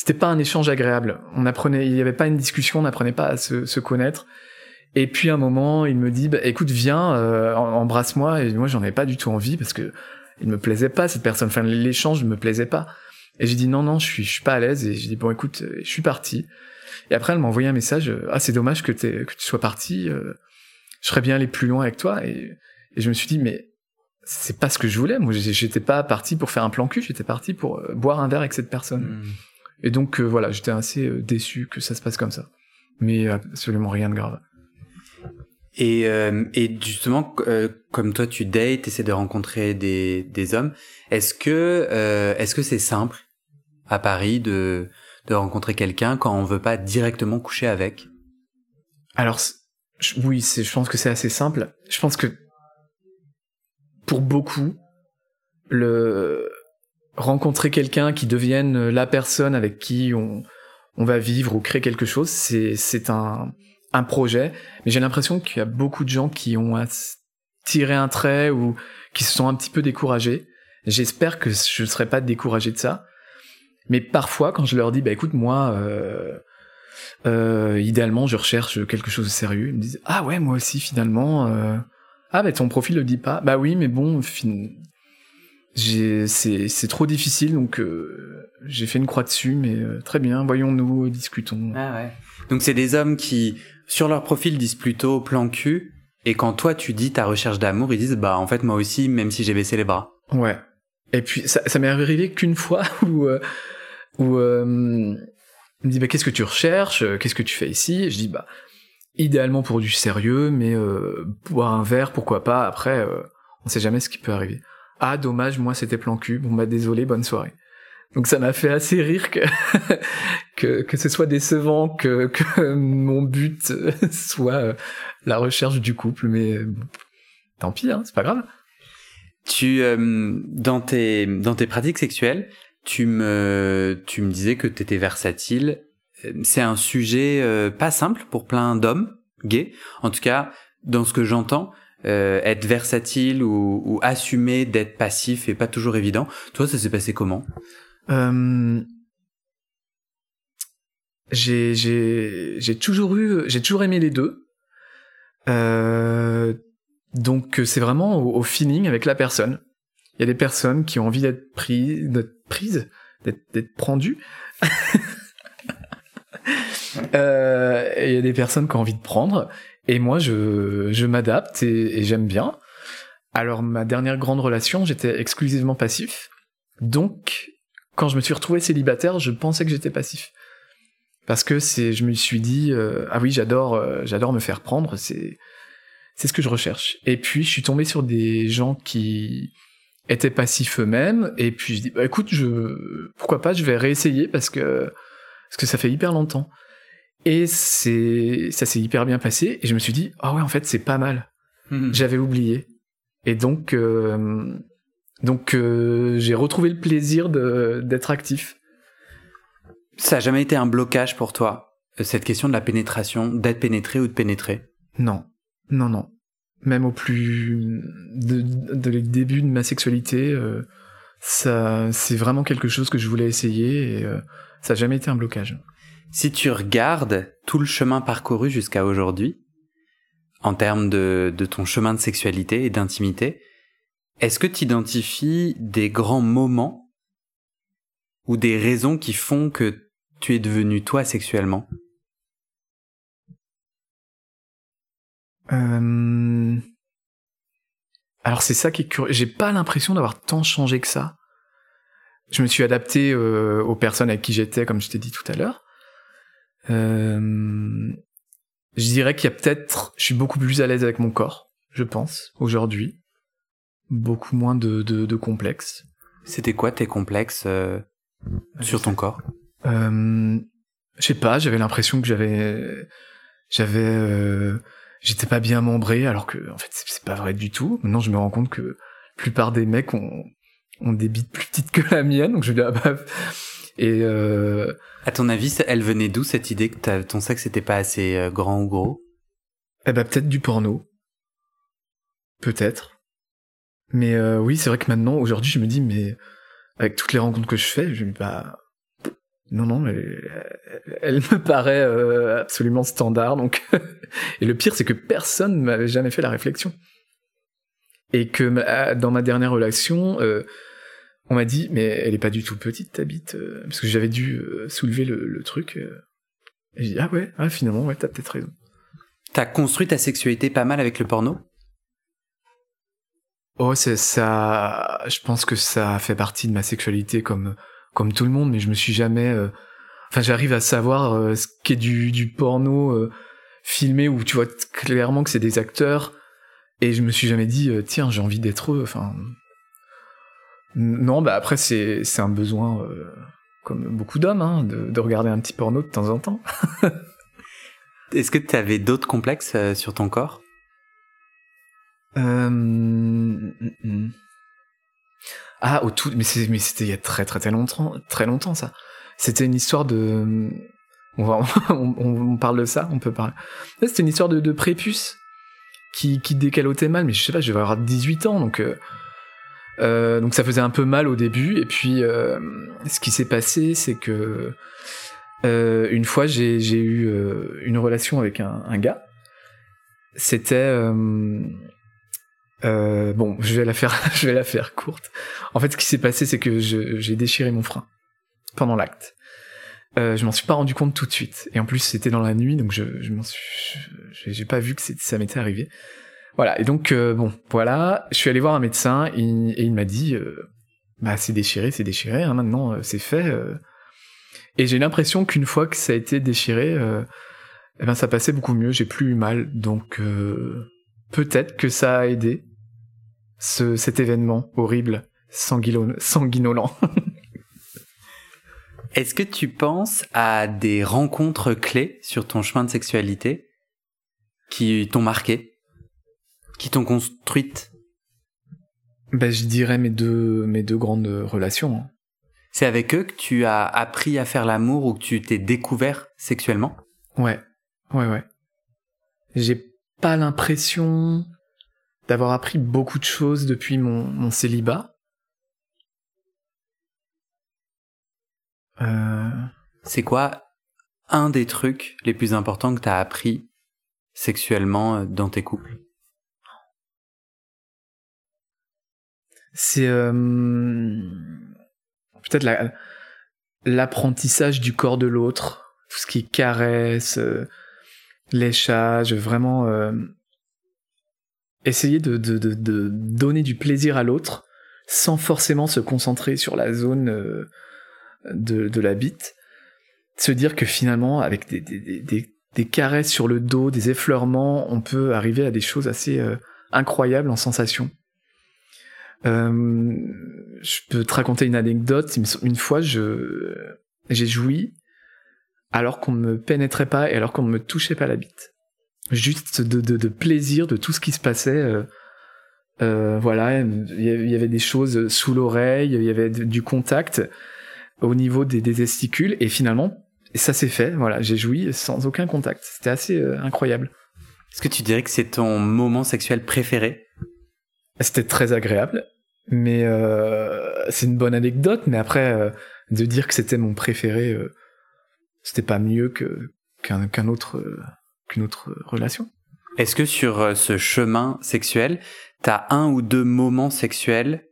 c'était pas un échange agréable. On apprenait, il y avait pas une discussion, on n'apprenait pas à se, connaître. Et puis à un moment, il me dit, bah, écoute, viens, euh, embrasse-moi. Et moi, j'en avais pas du tout envie parce que il me plaisait pas cette personne. Enfin, l'échange ne me plaisait pas. Et j'ai dit non, non, je suis, je suis pas à l'aise. Et j'ai dit bon, écoute, euh, je suis parti. Et après, elle m'a envoyé un message. Euh, ah, c'est dommage que, que tu sois parti. je serais bien allé plus loin avec toi. Et, et je me suis dit mais c'est pas ce que je voulais. Moi, j'étais pas parti pour faire un plan cul. J'étais parti pour boire un verre avec cette personne. Hmm. Et donc euh, voilà, j'étais assez euh, déçu que ça se passe comme ça. Mais absolument rien de grave. Et, euh, et justement, comme toi tu dates, essaies de rencontrer des, des hommes, est-ce que est-ce que c'est simple? À Paris de de rencontrer quelqu'un quand on veut pas directement coucher avec Alors oui, je pense que c'est assez simple. Je pense que pour beaucoup le rencontrer quelqu'un qui devienne la personne avec qui on, on va vivre ou créer quelque chose, c'est, c'est un, un projet. Mais j'ai l'impression qu'il y a beaucoup de gens qui ont tiré un trait ou qui se sont un petit peu découragés. J'espère que je ne serai pas découragé de ça. Mais parfois, quand je leur dis, bah écoute, moi, euh, euh, idéalement, je recherche quelque chose de sérieux, ils me disent, ah ouais, moi aussi, finalement. Euh, ah bah ton profil le dit pas. Bah oui, mais bon, fin c'est trop difficile donc j'ai fait une croix dessus mais très bien voyons-nous discutons ah ouais. donc c'est des hommes qui sur leur profil disent plutôt plan cul et quand toi tu dis ta recherche d'amour ils disent bah en fait moi aussi même si j'ai baissé les bras ouais et puis ça, ça m'est arrivé qu'une fois où où euh, il me dit bah qu'est-ce que tu recherches? Qu'est-ce que tu fais ici? Et je dis bah idéalement pour du sérieux mais boire un verre pourquoi pas? Après on sait jamais ce qui peut arriver ah dommage, moi c'était plan cul. Bon bah désolé, bonne soirée. Donc ça m'a fait assez rire que, que, que ce soit décevant, que, que mon but soit euh, la recherche du couple, mais tant pis, hein, c'est pas grave. Tu euh, dans tes dans tes pratiques sexuelles, tu me tu me disais que tu étais versatile. C'est un sujet euh, pas simple pour plein d'hommes gays. En tout cas, dans ce que j'entends, euh, être versatile ou, ou assumer d'être passif est pas toujours évident. Toi, ça s'est passé comment? Euh, J'ai j'ai toujours eu j'ai toujours aimé les deux. Euh, donc c'est vraiment au, feeling avec la personne. Il y a des personnes qui ont envie d'être prises, d'être prises, d'être d'être prendues. euh, et il y a des personnes qui ont envie de prendre. Et moi, je, je m'adapte et, j'aime bien. Alors, ma dernière grande relation, j'étais exclusivement passif. Donc, quand je me suis retrouvé célibataire, je pensais que j'étais passif. Parce que c'est, je me suis dit, euh, ah oui, j'adore, euh, j'adore me faire prendre, c'est, c'est ce que je recherche. Et puis, je suis tombé sur des gens qui étaient passifs eux-mêmes, et puis je dis, bah, écoute, je, pourquoi pas, je vais réessayer parce que, parce que ça fait hyper longtemps. Et c'est, ça s'est hyper bien passé. Et je me suis dit, ah ouais, en fait, c'est pas mal. Mhm. J'avais oublié. Et donc, euh, donc euh, j'ai retrouvé le plaisir d'être actif. Ça a jamais été un blocage pour toi, cette question de la pénétration, d'être pénétré ou de pénétrer? Non, non, non. Même au plus de, de, début de ma sexualité, euh, ça, c'est vraiment quelque chose que je voulais essayer et ça a jamais été un blocage. Si tu regardes tout le chemin parcouru jusqu'à aujourd'hui, en termes de, de, ton chemin de sexualité et d'intimité, est-ce que tu identifies des grands moments ou des raisons qui font que tu es devenu toi sexuellement? Euh... Alors c'est ça qui est curieux. J'ai pas l'impression d'avoir tant changé que ça. Je me suis adapté euh, aux personnes avec qui j'étais, comme je t'ai dit tout à l'heure. euh, je dirais qu'il y a peut-être, je suis beaucoup plus à l'aise avec mon corps, je pense, aujourd'hui. Beaucoup moins de, de, de complexes. C'était quoi tes complexes euh, sur ton corps? Euh, Je sais pas, j'avais l'impression que j'avais, j'avais, euh, j'étais pas bien membré, alors que en fait c'est pas vrai du tout. Maintenant je me rends compte que la plupart des mecs ont, ont des bites plus petites que la mienne, donc je dis ah bah, et euh, à ton avis, elle venait d'où cette idée que ton sexe n'était pas assez euh, grand ou gros? Eh ben peut-être du porno. Peut-être. Mais euh, oui, c'est vrai que maintenant, aujourd'hui, je me dis, mais avec toutes les rencontres que je fais, je me dis, bah, non, non, elle, elle me paraît euh, absolument standard. Donc, et le pire, c'est que personne ne m'avait jamais fait la réflexion. Et que dans ma dernière relation, on m'a dit, mais elle est pas du tout petite ta bite, euh, parce que j'avais dû euh, soulever le, truc. Euh. et j'ai dit, ah ouais, ah, finalement, ouais, t'as peut-être raison. T'as construit ta sexualité pas mal avec le porno? Oh, c'est ça. Je pense que ça fait partie de ma sexualité comme comme tout le monde, mais je me suis jamais. Enfin, j'arrive à savoir ce qu'est du du porno filmé où tu vois clairement que c'est des acteurs, et je me suis jamais dit tiens j'ai envie d'être eux. Enfin, non, bah après c'est c'est un besoin euh, comme beaucoup d'hommes hein, de, de, regarder un petit porno de temps en temps. Est-ce que tu avais d'autres complexes euh, sur ton corps? Euh... Mm, mm. Ah, au tout, mais c'était il y a très très très longtemps, très longtemps ça. C'était une histoire de, on, parle de ça, on peut parler. C'était une histoire de, prépuce qui qui décalotait mal, mais je sais pas, je vais avoir 18 ans donc. Euh, euh, donc ça faisait un peu mal au début. Et puis euh, ce qui s'est passé, c'est que une fois j'ai eu une relation avec un gars. C'était bon, je vais la faire, je vais la faire courte. En fait, ce qui s'est passé, c'est que j'ai déchiré mon frein pendant l'acte. Euh, je m'en suis pas rendu compte tout de suite. Et en plus, c'était dans la nuit, donc je, je m'en suis, j'ai pas vu que ça m'était arrivé. Voilà, et donc, euh, bon, voilà, je suis allé voir un médecin et, il m'a dit, euh, bah c'est déchiré, c'est déchiré, hein, maintenant euh, c'est fait. Et j'ai l'impression qu'une fois que ça a été déchiré, eh ben ça passait beaucoup mieux, j'ai plus eu mal, donc peut-être que ça a aidé ce, cet événement horrible, sanguinolent. Est-ce que tu penses à des rencontres clés sur ton chemin de sexualité qui t'ont marqué qui t'ont construite? Ben, Je dirais mes deux, mes deux grandes relations. Hein. C'est avec eux que tu as appris à faire l'amour ou que tu t'es découvert sexuellement? Ouais, ouais, ouais. J'ai pas l'impression d'avoir appris beaucoup de choses depuis mon, mon célibat. Euh... C'est quoi un des trucs les plus importants que tu as appris sexuellement euh, dans tes couples? C'est euh, peut-être l'apprentissage du corps de l'autre, tout ce qui caresse, léchage, vraiment euh, essayer de, de, de, donner du plaisir à l'autre sans forcément se concentrer sur la zone de, de la bite. Se dire que finalement, avec des, des, des, des, caresses sur le dos, des effleurements, on peut arriver à des choses assez incroyables en sensation. Euh, je peux te raconter une anecdote. Une fois, j'ai joui alors qu'on ne me pénétrait pas et alors qu'on ne me touchait pas la bite. Juste de, de, de plaisir de tout ce qui se passait. Euh, euh, voilà, il y avait des choses sous l'oreille, il y avait du contact au niveau des, des testicules et finalement, ça s'est fait. Voilà, j'ai joui sans aucun contact. C'était assez euh, incroyable. Est-ce que tu dirais que c'est ton moment sexuel préféré? C'était très agréable, mais euh, c'est une bonne anecdote. Mais après, euh, de dire que c'était mon préféré, c'était pas mieux que qu'un autre qu'une autre relation. Est-ce que sur ce chemin sexuel, t'as un ou deux moments sexuels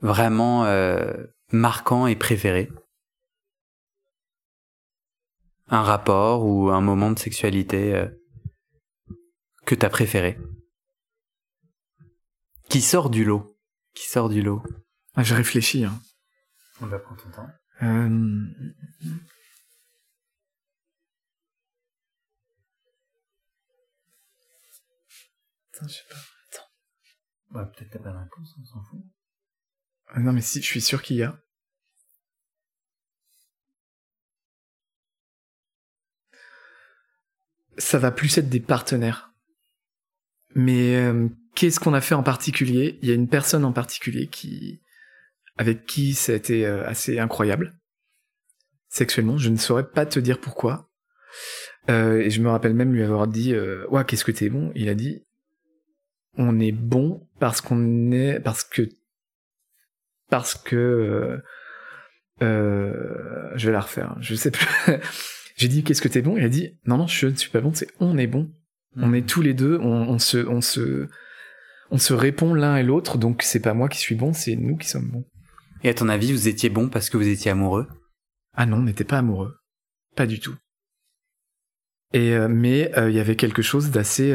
vraiment marquants et préférés? Un rapport ou un moment de sexualité que t'as préféré? Qui sort du lot? Qui sort du lot? Ah, Je réfléchis. Hein. On va prendre ton temps. Euh... Putain, je sais pas. Attends. Ouais, peut-être t'as pas réponse, on s'en fout. Ah non, mais si, je suis sûr qu'il y a. Ça va plus être des partenaires. Mais euh, qu'est-ce qu'on a fait en particulier? Il y a une personne en particulier qui, avec qui ça a été euh, assez incroyable sexuellement. Je ne saurais pas te dire pourquoi. Euh, et je me rappelle même lui avoir dit euh, ouais qu'est-ce que t'es bon? Il a dit on est bon parce qu'on est parce que parce que euh, euh je vais la refaire. Je sais plus. J'ai dit qu'est-ce que t'es bon? Il a dit non non je ne suis pas bon. C'est on est bon. On est tous les deux. On, on se on se on se répond l'un et l'autre. Donc c'est pas moi qui suis bon, c'est nous qui sommes bons. Et à ton avis, vous étiez bon parce que vous étiez amoureux? Ah non, on n'était pas amoureux. Pas du tout. Et euh, mais il y avait quelque chose d'assez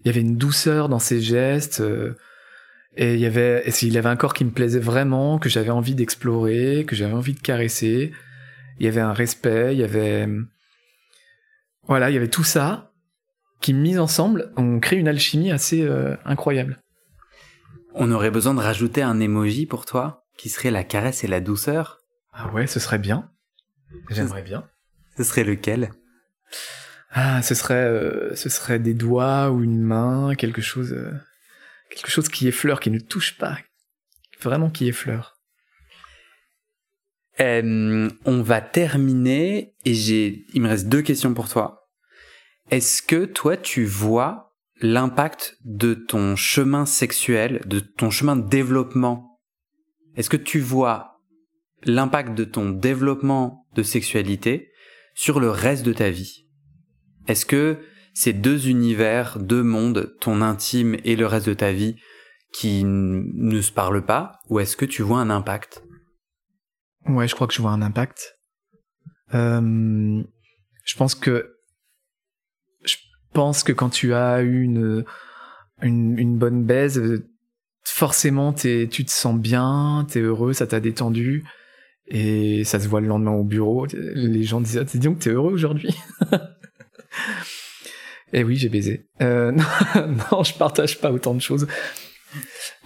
il y avait une douceur dans ses gestes et il y avait et il avait un corps qui me plaisait vraiment, que j'avais envie d'explorer, que j'avais envie de caresser. Il y avait un respect, il y avait voilà, il y avait tout ça qui mis ensemble, on crée une alchimie assez incroyable. On aurait besoin de rajouter un emoji pour toi, qui serait la caresse et la douceur. Ah ouais, ce serait bien. J'aimerais bien. Ce serait lequel? Ah, ce serait, euh, ce serait des doigts ou une main, quelque chose, euh, quelque chose qui effleure, qui ne touche pas, vraiment qui effleure. Euh, on va terminer et j'ai, il me reste deux questions pour toi. Est-ce que toi tu vois l'impact de ton chemin sexuel, de ton chemin de développement? Est-ce que tu vois l'impact de ton développement de sexualité sur le reste de ta vie? Est-ce que ces deux univers, deux mondes, ton intime et le reste de ta vie, qui ne se parlent pas, ou est-ce que tu vois un impact? Ouais, je crois que je vois un impact. Euh, je pense que pense que quand tu as une, une, une bonne baise, forcément tu te sens bien, t'es heureux, ça t'a détendu. Et ça se voit le lendemain au bureau. Les gens disent, ah, dis donc, t'es heureux aujourd'hui. et oui, j'ai baisé. Euh, non, non, je partage pas autant de choses.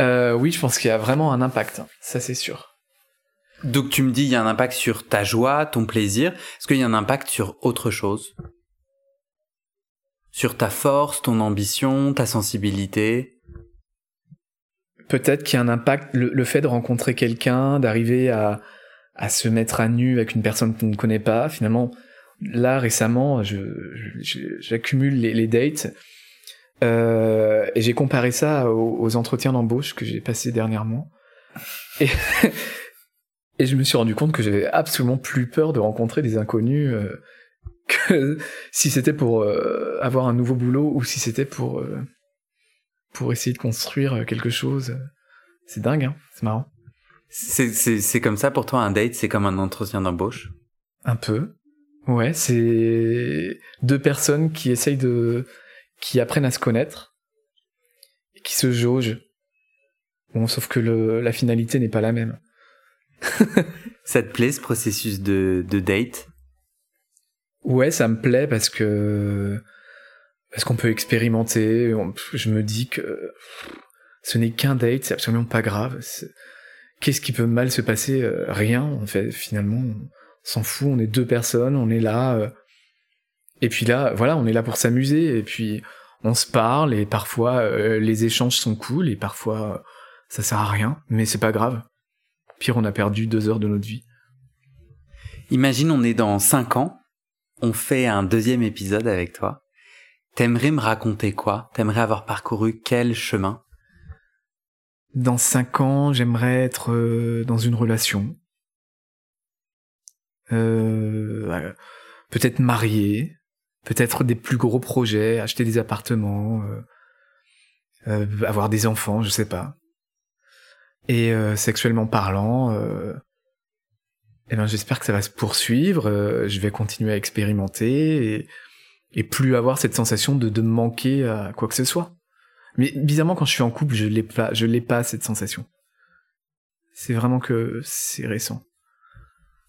Euh, oui, je pense qu'il y a vraiment un impact. Hein. Ça, c'est sûr. Donc tu me dis, il y a un impact sur ta joie, ton plaisir. Est-ce qu'il y a un impact sur autre chose? Sur ta force, ton ambition, ta sensibilité? Peut-être qu'il y a un impact, le, fait de rencontrer quelqu'un, d'arriver à, à se mettre à nu avec une personne qu'on ne connaît pas. Finalement, là récemment, j'accumule les, les, dates euh, et j'ai comparé ça aux, entretiens d'embauche que j'ai passés dernièrement. Et, et je me suis rendu compte que j'avais absolument plus peur de rencontrer des inconnus. Euh, que si c'était pour euh, avoir un nouveau boulot ou si c'était pour pour essayer de construire quelque chose. C'est dingue, hein c'est marrant. C'est comme ça pour toi un date, c'est comme un entretien d'embauche? Un peu. Ouais, c'est deux personnes qui essayent de qui apprennent à se connaître et qui se jaugent. Bon, sauf que le, la finalité n'est pas la même. ça te plaît ce processus de, de date? Ouais, ça me plaît parce que parce qu'on peut expérimenter. Je me dis que ce n'est qu'un date, c'est absolument pas grave. Qu'est-ce qui peut mal se passer? Euh, Rien. En fait, finalement, on s'en fout. On est deux personnes, on est là. Euh, et puis là, voilà, on est là pour s'amuser. Et puis on se parle. Et parfois, euh, les échanges sont cool. Et parfois, ça sert à rien. Mais c'est pas grave. Pire, on a perdu deux heures de notre vie. Imagine, on est dans cinq ans on fait un deuxième épisode avec toi. T'aimerais me raconter quoi? T'aimerais avoir parcouru quel chemin? Dans cinq ans, j'aimerais être euh, dans une relation. Euh, peut-être marié, peut-être des plus gros projets, acheter des appartements, euh, avoir des enfants, je sais pas. Et sexuellement parlant, eh ben, j'espère que ça va se poursuivre. Euh, je vais continuer à expérimenter et, plus avoir cette sensation de, de manquer à quoi que ce soit. Mais bizarrement, quand je suis en couple, je l'ai pas, je l'ai pas cette sensation. C'est vraiment que c'est récent.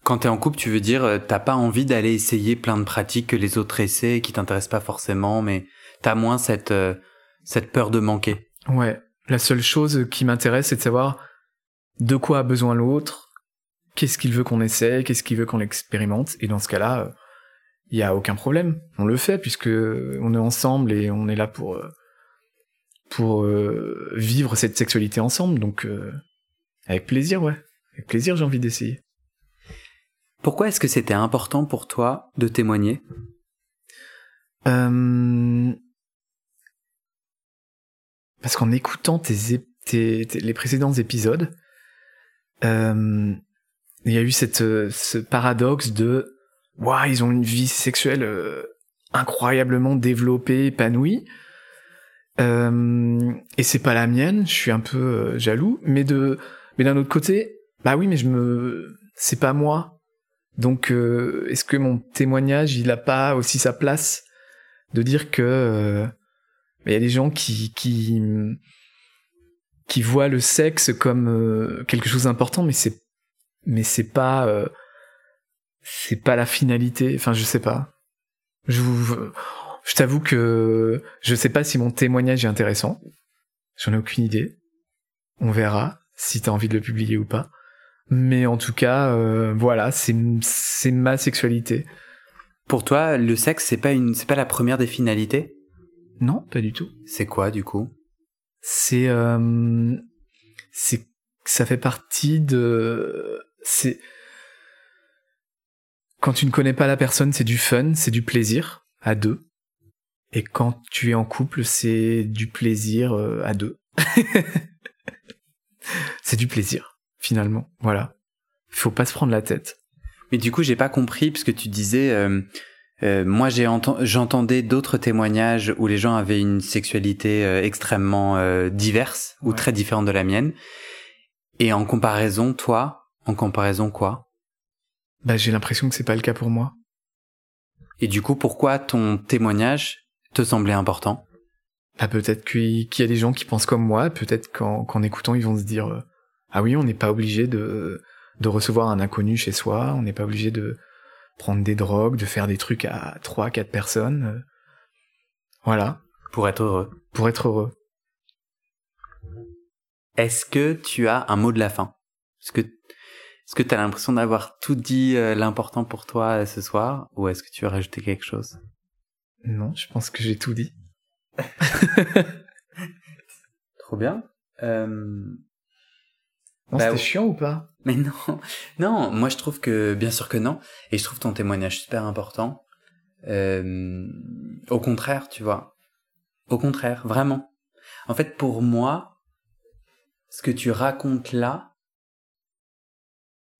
Quand t'es en couple, tu veux dire, euh, t'as pas envie d'aller essayer plein de pratiques que les autres essaient, qui t'intéressent pas forcément, mais t'as moins cette, euh, Cette peur de manquer. Ouais. La seule chose qui m'intéresse, c'est de savoir de quoi a besoin l'autre, qu'est-ce qu'il veut qu'on essaie, qu'est-ce qu'il veut qu'on expérimente. Et dans ce cas-là, il y a aucun problème. On le fait puisque on est ensemble et on est là pour euh, pour euh, vivre cette sexualité ensemble. Donc euh, avec plaisir, ouais. Avec plaisir, j'ai envie d'essayer. Pourquoi est-ce que c'était important pour toi de témoigner? Parce qu'en écoutant les précédents épisodes, il y a eu cette, ce paradoxe de Waouh, ils ont une vie sexuelle euh, incroyablement développée, épanouie. Euh, et c'est pas la mienne, je suis un peu euh, jaloux, mais de, mais d'un autre côté, bah oui, mais je me, c'est pas moi. Donc, euh, est-ce que mon témoignage, il a pas aussi sa place de dire que il y a des gens qui qui qui voient le sexe comme quelque chose d'important, mais c'est mais pas c'est pas la finalité? Enfin, je sais pas. Je vous, je t'avoue que je sais pas si mon témoignage est intéressant. J'en ai aucune idée. On verra si t'as envie de le publier ou pas. Mais en tout cas, euh, voilà, c'est c'est ma sexualité. Pour toi, le sexe c'est pas une c'est pas la première des finalités? Non, pas du tout. C'est quoi du coup? C'est euh, c'est ça fait partie de c'est quand tu ne connais pas la personne, c'est du fun, c'est du plaisir à deux. Et quand tu es en couple, c'est du plaisir euh, à deux. c'est du plaisir, finalement. Voilà. Faut pas se prendre la tête. Mais du coup, j'ai pas compris puisque tu disais, euh, euh, moi j'ai j'entendais d'autres témoignages où les gens avaient une sexualité extrêmement diverse ou très différente de la mienne. Et en comparaison, toi, en comparaison quoi? Bah, j'ai l'impression que c'est pas le cas pour moi. Et du coup, pourquoi ton témoignage te semblait important? Bah peut-être qu'il y a des gens qui pensent comme moi, peut-être qu'en écoutant, ils vont se dire euh, ah oui, on n'est pas obligé de de recevoir un inconnu chez soi, on n'est pas obligé de prendre des drogues, de faire des trucs à trois, quatre personnes. Euh. Voilà. Pour être heureux. Pour être heureux. Est-ce que tu as un mot de la fin? Est-ce que est-ce que tu as l'impression d'avoir tout dit euh, l'important pour toi euh, ce soir? Ou est-ce que tu veux rajouter quelque chose? Non, je pense que j'ai tout dit. Trop bien. Euh... Non, bah, c'était chiant ou pas? Mais non, non. Moi, je trouve que bien sûr que non, et je trouve ton témoignage super important. Euh... Au contraire, tu vois. Au contraire, vraiment. En fait, pour moi, ce que tu racontes là,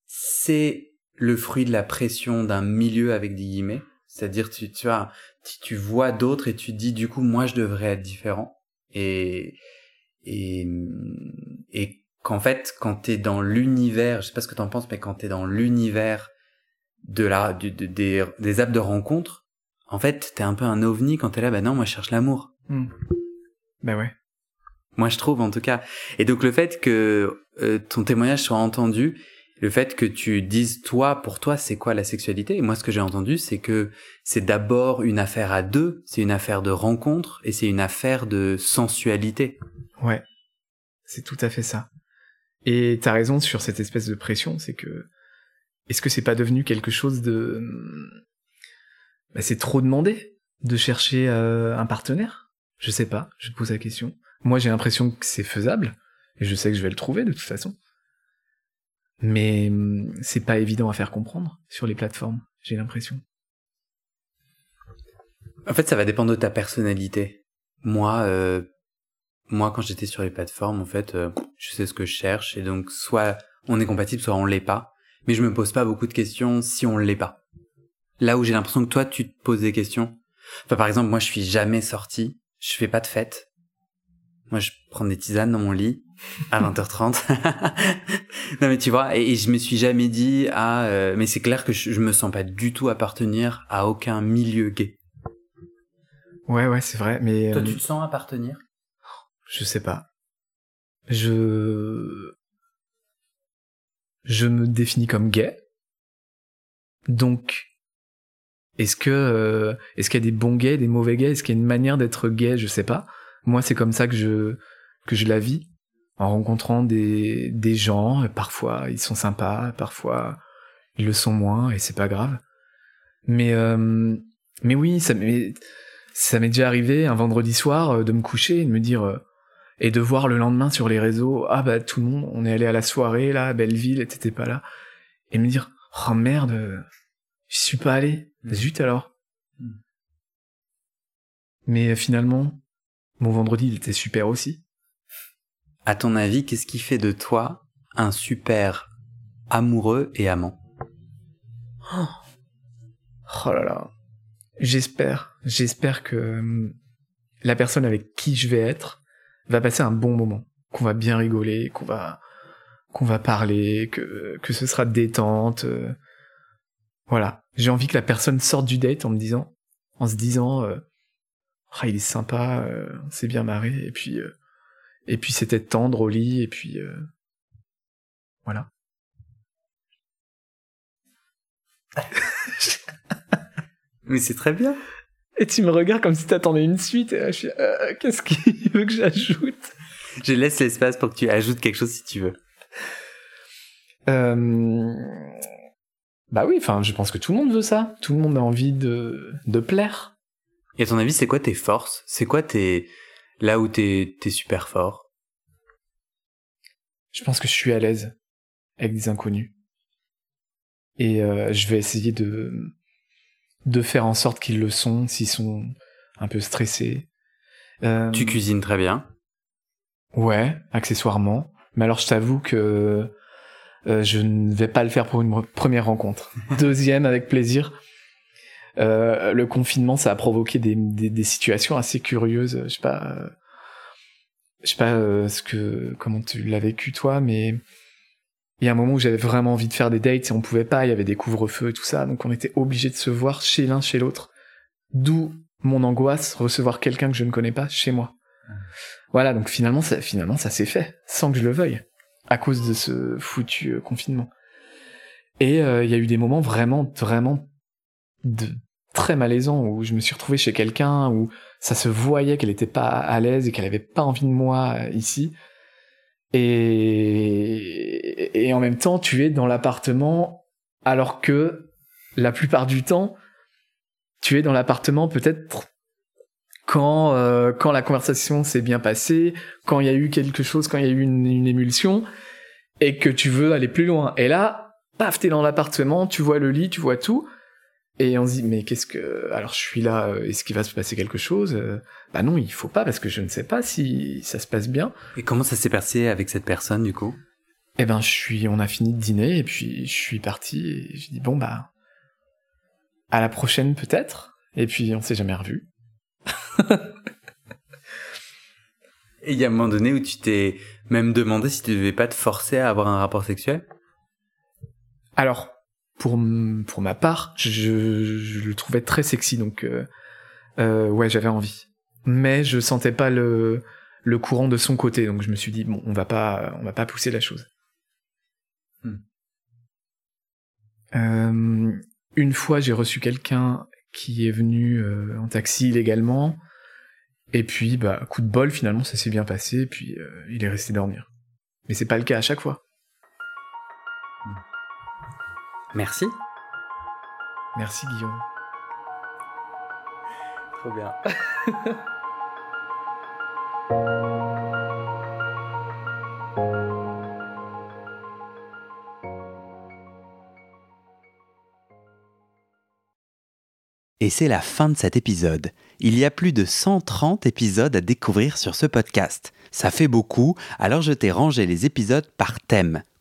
c'est le fruit de la pression d'un milieu avec des guillemets. C'est-à-dire, tu, tu as, tu, vois d'autres et tu dis, du coup, moi, je devrais être différent. Et, et, et qu'en fait, quand t'es dans l'univers, je sais pas ce que t'en penses, mais quand t'es dans l'univers de la, des, des apps de rencontre, en fait, t'es un peu un ovni quand t'es là, bah non, moi, je cherche l'amour. Hmm. Ben ouais. Moi, je trouve, en tout cas. Et donc, le fait que euh, ton témoignage soit entendu, le fait que tu dises toi pour toi c'est quoi la sexualité? Et moi ce que j'ai entendu c'est que c'est d'abord une affaire à deux c'est une affaire de rencontre et c'est une affaire de sensualité ouais c'est tout à fait ça et t'as raison sur cette espèce de pression c'est que est-ce que c'est pas devenu quelque chose de bah, c'est trop demandé de chercher euh, un partenaire? Je sais pas je pose la question moi j'ai l'impression que c'est faisable et je sais que je vais le trouver de toute façon mais hum, c'est pas évident à faire comprendre sur les plateformes, j'ai l'impression. En fait, ça va dépendre de ta personnalité. Moi, euh, moi, quand j'étais sur les plateformes, en fait, euh, je sais ce que je cherche, et donc soit on est compatible, soit on l'est pas. Mais je me pose pas beaucoup de questions si on l'est pas. Là où j'ai l'impression que toi, tu te poses des questions. Enfin, par exemple, moi, je suis jamais sorti, je fais pas de fête. Moi, je prends des tisanes dans mon lit, à 20h30. non mais tu vois, et, je me suis jamais dit ah euh, mais c'est clair que je, me sens pas du tout appartenir à aucun milieu gay. Ouais ouais c'est vrai, mais toi euh, tu te sens appartenir? Je sais pas. Je je me définis comme gay. Donc est-ce que euh, est-ce qu'il y a des bons gays, des mauvais gays, est-ce qu'il y a une manière d'être gay, je sais pas. Moi, c'est comme ça que je que je la vis, en rencontrant des gens. Parfois, ils sont sympas, parfois ils le sont moins, et c'est pas grave. Mais euh, mais oui, ça m'est déjà arrivé un vendredi soir euh, de me coucher et de me dire et de voir le lendemain sur les réseaux ah bah tout le monde on est allé à la soirée là à Belleville et t'étais pas là et me dire oh merde je suis pas allé. Mmh. zut alors. Mmh. mais finalement mon vendredi il était super aussi. À ton avis qu'est-ce qui fait de toi un super amoureux et amant? Oh, oh là là. J'espère, j'espère que hum, la personne avec qui je vais être va passer un bon moment, qu'on va bien rigoler, qu'on va qu'on va parler, que ce sera détente. Euh. voilà, j'ai envie que la personne sorte du date en me disant, en se disant, euh, ah il est sympa, euh, on s'est bien marré, et puis et puis c'était tendre au lit, et puis voilà. Mais c'est très bien. Et tu me regardes comme si t'attendais une suite. Et je suis, euh, qu'est-ce qu'il veut que j'ajoute? Je laisse l'espace pour que tu ajoutes quelque chose si tu veux. Euh... Bah oui, enfin, je pense que tout le monde veut ça. Tout le monde a envie de, de plaire. Et à ton avis, c'est quoi tes forces? C'est quoi tes là où t'es es super fort? Je pense que je suis à l'aise avec des inconnus. Et euh, je vais essayer de de faire en sorte qu'ils le sont s'ils sont un peu stressés. Euh, tu cuisines très bien. Ouais, accessoirement. Mais alors je t'avoue que euh, je ne vais pas le faire pour une première rencontre. Deuxième, avec plaisir. Euh, le confinement, ça a provoqué des, des, des, situations assez curieuses. Je sais pas, je sais pas ce que comment tu l'as vécu toi, mais il y a un moment où j'avais vraiment envie de faire des dates et on pouvait pas, il y avait des couvre-feux et tout ça, donc on était obligé de se voir chez l'un, chez l'autre. D'où mon angoisse, recevoir quelqu'un que je ne connais pas chez moi. Voilà, donc finalement, ça, finalement, ça s'est fait, sans que je le veuille, à cause de ce foutu euh, confinement. Et euh, il y a eu des moments vraiment, vraiment de très malaisants où je me suis retrouvé chez quelqu'un où ça se voyait qu'elle était pas à l'aise et qu'elle avait pas envie de moi euh, ici. Et, en même temps, tu es dans l'appartement alors que la plupart du temps, tu es dans l'appartement peut-être quand euh, quand la conversation s'est bien passée, quand il y a eu quelque chose, quand il y a eu une, une, émulsion, et que tu veux aller plus loin. Et là, paf, t'es dans l'appartement, tu vois le lit, tu vois tout, et on se dit, mais qu'est-ce que... Alors je suis là, euh, est-ce qu'il va se passer quelque chose? Euh, Bah non, il faut pas, parce que je ne sais pas si ça se passe bien. Et comment ça s'est passé avec cette personne, du coup? Eh ben, je suis... On a fini de dîner, et puis je suis parti, et je dis, bon, bah... À la prochaine, peut-être. Et puis, on s'est jamais revu. et il y a un moment donné où tu t'es même demandé si tu devais pas te forcer à avoir un rapport sexuel? Alors, pour pour ma part, je, je, le trouvais très sexy, donc euh, euh, ouais, j'avais envie. Mais je sentais pas le le courant de son côté, donc je me suis dit bon, on va pas on va pas pousser la chose. Hmm. Euh, une fois, j'ai reçu quelqu'un qui est venu euh, en taxi illégalement, et puis bah coup de bol, finalement ça s'est bien passé, puis il est resté dormir. Mais c'est pas le cas à chaque fois. Merci. Merci Guillaume. Trop bien. Et c'est la fin de cet épisode. Il y a plus de 130 épisodes à découvrir sur ce podcast. Ça fait beaucoup, alors je t'ai rangé les épisodes par thème